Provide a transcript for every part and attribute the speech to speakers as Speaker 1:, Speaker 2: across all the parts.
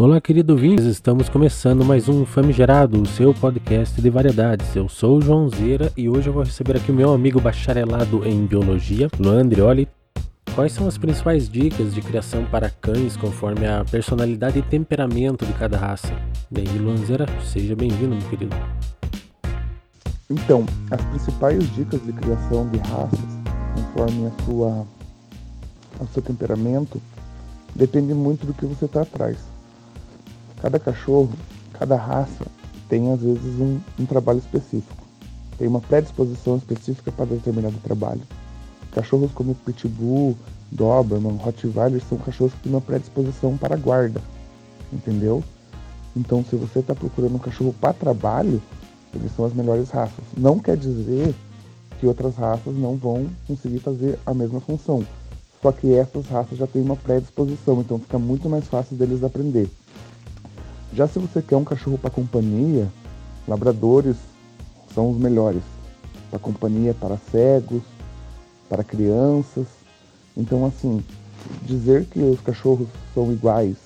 Speaker 1: Olá, querido ouvintes, estamos começando mais um Famigerado, o seu podcast de variedades. Eu sou o João Zera e hoje eu vou receber aqui o meu amigo bacharelado em Biologia, Luan Andrioli. Quais são as principais dicas de criação para cães conforme a personalidade e temperamento de cada raça? Bem, Luan Zera, seja bem-vindo, meu querido.
Speaker 2: Então, as principais dicas de criação de raças conforme a sua, o seu temperamento depende muito do que você está atrás. Cada cachorro, cada raça tem às vezes um, um trabalho específico, tem uma predisposição específica para determinado trabalho. Cachorros como Pitbull, Doberman, Rottweiler são cachorros que têm uma predisposição para guarda, entendeu? Então, se você está procurando um cachorro para trabalho, eles são as melhores raças. Não quer dizer que outras raças não vão conseguir fazer a mesma função. Só que essas raças já têm uma predisposição, então fica muito mais fácil deles aprender. Já se você quer um cachorro para companhia, labradores são os melhores. Para companhia para cegos, para crianças. Então, assim, dizer que os cachorros são iguais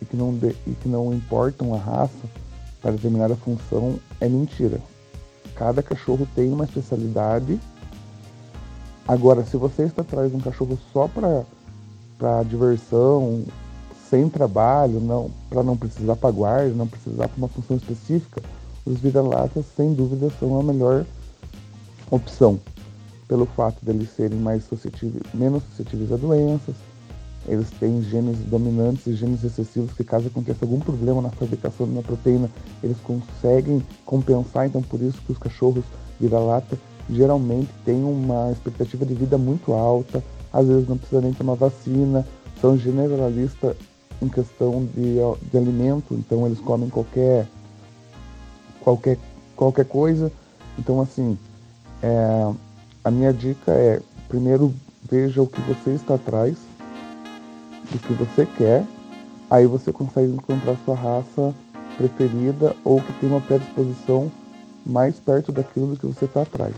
Speaker 2: e que não, de, e que não importam a raça para determinada função é mentira. Cada cachorro tem uma especialidade. Agora, se você está atrás de um cachorro só para diversão, sem trabalho, não, para não precisar para guarda, não precisar para uma função específica, os vira-latas sem dúvida são a melhor opção, pelo fato deles serem mais suscetíveis, menos suscetíveis a doenças, eles têm genes dominantes e genes recessivos que caso aconteça algum problema na fabricação de uma proteína, eles conseguem compensar, então por isso que os cachorros vira-lata geralmente têm uma expectativa de vida muito alta, às vezes não precisa nem tomar vacina, são generalistas em questão de, de alimento, então eles comem qualquer, qualquer, qualquer coisa. Então, assim, é, a minha dica é: primeiro veja o que você está atrás, o que você quer, aí você consegue encontrar sua raça preferida ou que tem uma predisposição mais perto daquilo do que você está atrás.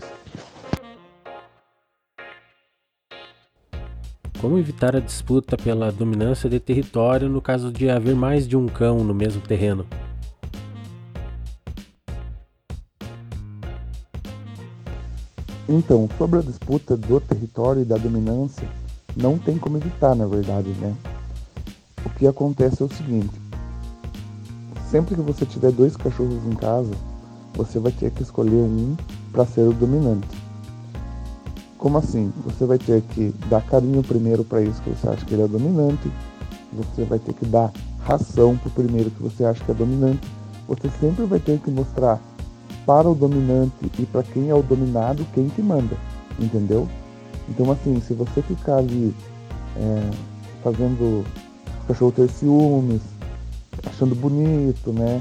Speaker 1: Como evitar a disputa pela dominância de território no caso de haver mais de um cão no mesmo terreno?
Speaker 2: Então, sobre a disputa do território e da dominância, não tem como evitar, na verdade, né? O que acontece é o seguinte: sempre que você tiver dois cachorros em casa, você vai ter que escolher um para ser o dominante. Como assim? Você vai ter que dar carinho primeiro para isso que você acha que ele é dominante. Você vai ter que dar ração para o primeiro que você acha que é dominante. Você sempre vai ter que mostrar para o dominante e para quem é o dominado quem que manda, entendeu? Então assim, se você ficar ali é, fazendo o cachorro ter ciúmes, achando bonito, né?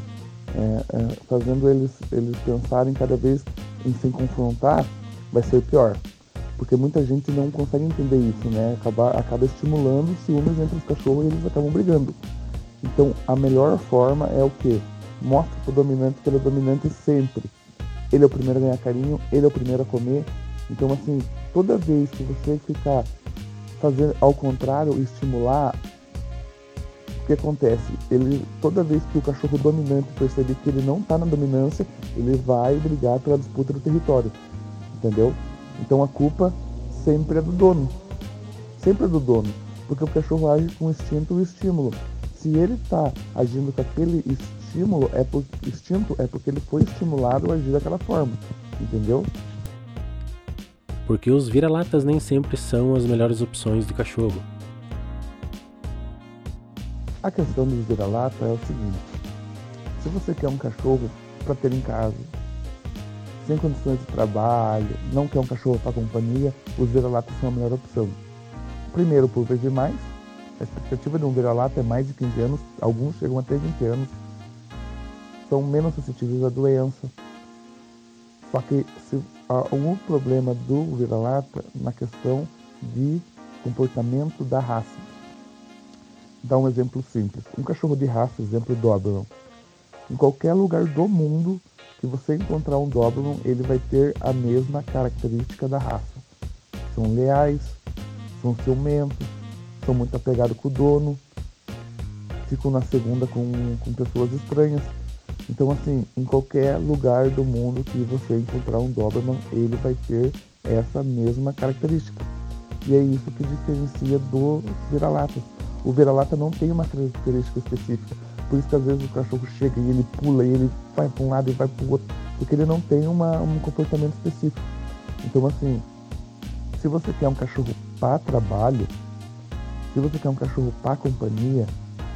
Speaker 2: É, é, fazendo eles, eles pensarem cada vez em se confrontar, vai ser pior porque muita gente não consegue entender isso, né? Acaba, acaba estimulando ciúmes entre os cachorros e eles acabam brigando. Então, a melhor forma é o que? Mostra pro dominante que ele é dominante sempre. Ele é o primeiro a ganhar carinho, ele é o primeiro a comer. Então, assim, toda vez que você ficar fazendo ao contrário, estimular, o que acontece? Ele, toda vez que o cachorro dominante perceber que ele não está na dominância, ele vai brigar pela disputa do território. Entendeu? Então a culpa sempre é do dono. Sempre é do dono. Porque o cachorro age com instinto e estímulo. Se ele está agindo com aquele estímulo, é por, instinto, é porque ele foi estimulado a agir daquela forma. Entendeu?
Speaker 1: Porque os vira-latas nem sempre são as melhores opções de cachorro.
Speaker 2: A questão dos vira-lata é o seguinte: se você quer um cachorro para ter em casa, sem condições de trabalho, não quer um cachorro para companhia, os vira-latas são a melhor opção. Primeiro, por viver mais, a expectativa de um vira-lata é mais de 15 anos, alguns chegam até 20 anos, são menos suscetíveis à doença. Só que se, há um problema do vira-lata na questão de comportamento da raça. Dá um exemplo simples. Um cachorro de raça, exemplo Doberman. Em qualquer lugar do mundo, que você encontrar um Doberman, ele vai ter a mesma característica da raça. São leais, são ciumentos, são muito apegados com o dono. ficam na segunda com, com pessoas estranhas. Então, assim, em qualquer lugar do mundo que você encontrar um Doberman, ele vai ter essa mesma característica. E é isso que diferencia do vira-lata. O vira-lata não tem uma característica específica. Por isso que às vezes o cachorro chega e ele pula e ele vai para um lado e vai para o outro, porque ele não tem uma, um comportamento específico. Então, assim, se você quer um cachorro para trabalho, se você quer um cachorro para companhia,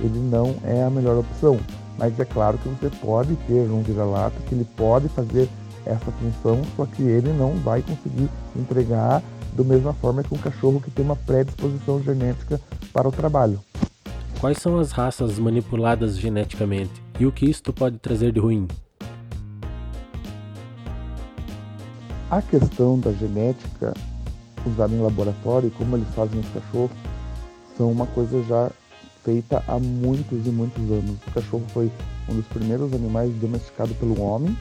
Speaker 2: ele não é a melhor opção. Mas é claro que você pode ter um vira-lata que ele pode fazer essa função, só que ele não vai conseguir entregar da mesma forma que um cachorro que tem uma predisposição genética para o trabalho.
Speaker 1: Quais são as raças manipuladas geneticamente e o que isto pode trazer de ruim?
Speaker 2: A questão da genética usada em laboratório e como eles fazem os cachorros são uma coisa já feita há muitos e muitos anos. O cachorro foi um dos primeiros animais domesticados pelo homem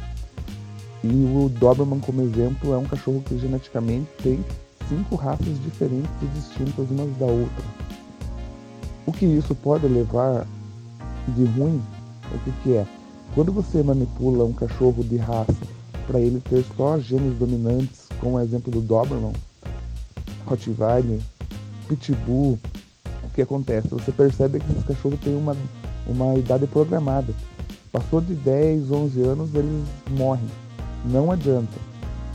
Speaker 2: e o Doberman, como exemplo, é um cachorro que geneticamente tem cinco raças diferentes e distintas umas da outra. O que isso pode levar de ruim, o que, que é? Quando você manipula um cachorro de raça para ele ter só genes dominantes, como o exemplo do Doberman, Rottweiler, Pitbull, o que acontece? Você percebe que esses cachorros têm uma, uma idade programada. Passou de 10, 11 anos, eles morrem. Não adianta.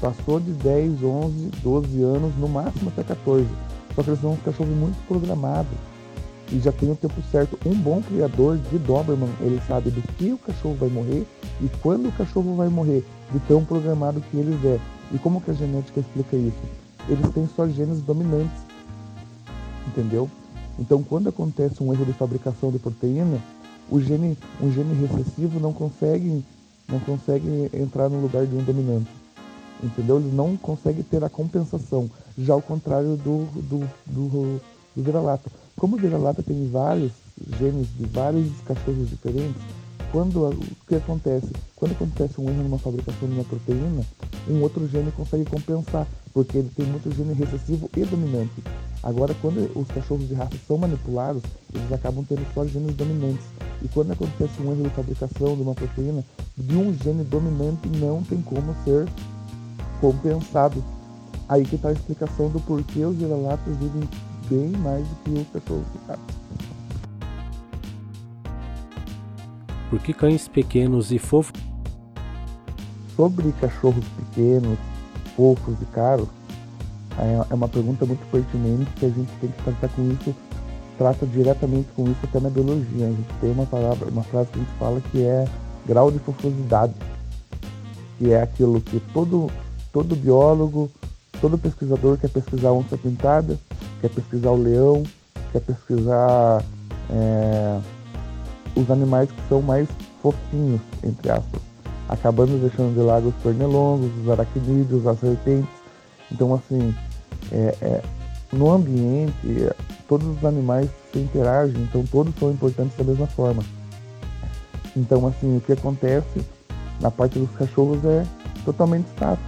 Speaker 2: Passou de 10, 11, 12 anos, no máximo até 14. Só que eles são uns cachorros muito programados. E já tem o tempo certo. Um bom criador de Doberman, ele sabe do que o cachorro vai morrer e quando o cachorro vai morrer, de tão programado que eles é. E como que a genética explica isso? Eles têm só genes dominantes. Entendeu? Então, quando acontece um erro de fabricação de proteína, o gene, um gene recessivo não consegue, não consegue entrar no lugar de um dominante. Entendeu? Eles não conseguem ter a compensação. Já ao contrário do, do, do, do vira-lata. Como o vira-lata tem vários genes de vários cachorros diferentes, quando o que acontece? Quando acontece um erro numa fabricação de uma proteína, um outro gene consegue compensar, porque ele tem muito gene recessivo e dominante. Agora, quando os cachorros de raça são manipulados, eles acabam tendo só genes dominantes. E quando acontece um erro de fabricação de uma proteína, de um gene dominante não tem como ser compensado. Aí que está a explicação do porquê os vira-latas vivem bem mais do que os cachorros de raça.
Speaker 1: Por que cães pequenos e fofos?
Speaker 2: Sobre cachorros pequenos, fofos e caros, é, é uma pergunta muito pertinente que a gente tem que tratar com isso, trata diretamente com isso até na biologia. A gente tem uma palavra, uma frase que a gente fala que é grau de fofosidade, que é aquilo que todo, todo biólogo, todo pesquisador quer pesquisar onça pintada, quer pesquisar o leão, quer pesquisar é, os animais que são mais fofinhos, entre aspas, acabando deixando de lado os pernilongos, os aracnídeos, as serpentes. Então, assim, é, é, no ambiente, todos os animais se interagem, então todos são importantes da mesma forma. Então, assim, o que acontece na parte dos cachorros é totalmente status.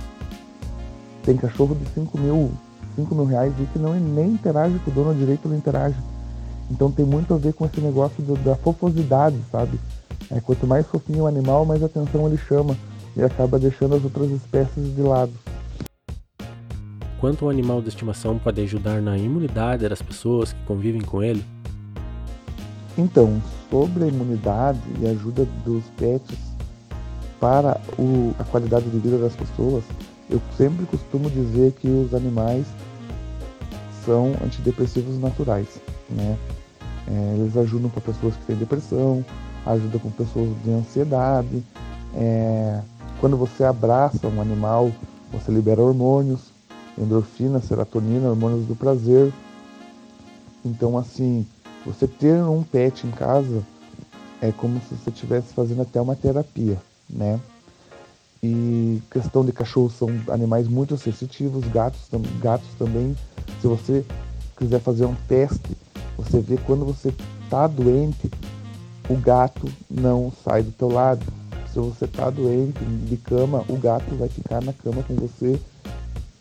Speaker 2: Tem cachorro de 5 mil, 5 mil reais e que não nem interage com o dono direito, não interage. Então tem muito a ver com esse negócio do, da fofosidade, sabe? É, quanto mais fofinho o animal, mais atenção ele chama e acaba deixando as outras espécies de lado.
Speaker 1: Quanto o animal de estimação pode ajudar na imunidade das pessoas que convivem com ele?
Speaker 2: Então, sobre a imunidade e ajuda dos pets para o, a qualidade de vida das pessoas, eu sempre costumo dizer que os animais são antidepressivos naturais, né? É, eles ajudam para pessoas que têm depressão, ajudam com pessoas de ansiedade. É, quando você abraça um animal, você libera hormônios, endorfina, serotonina, hormônios do prazer. Então, assim, você ter um pet em casa é como se você estivesse fazendo até uma terapia, né? E questão de cachorros são animais muito sensitivos, gatos, gatos também. Se você quiser fazer um teste, você vê quando você está doente, o gato não sai do teu lado. Se você está doente de cama, o gato vai ficar na cama com você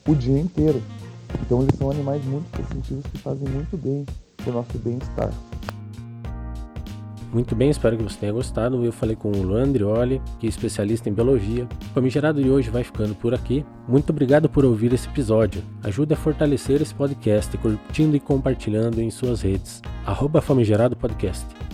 Speaker 2: o dia inteiro. Então eles são animais muito sensitivos que fazem muito bem para o nosso bem-estar.
Speaker 1: Muito bem, espero que você tenha gostado. Eu falei com o Luan Andrioli, que é especialista em biologia. O Famigerado de hoje vai ficando por aqui. Muito obrigado por ouvir esse episódio. Ajude a fortalecer esse podcast curtindo e compartilhando em suas redes. Arroba Famigerado Podcast.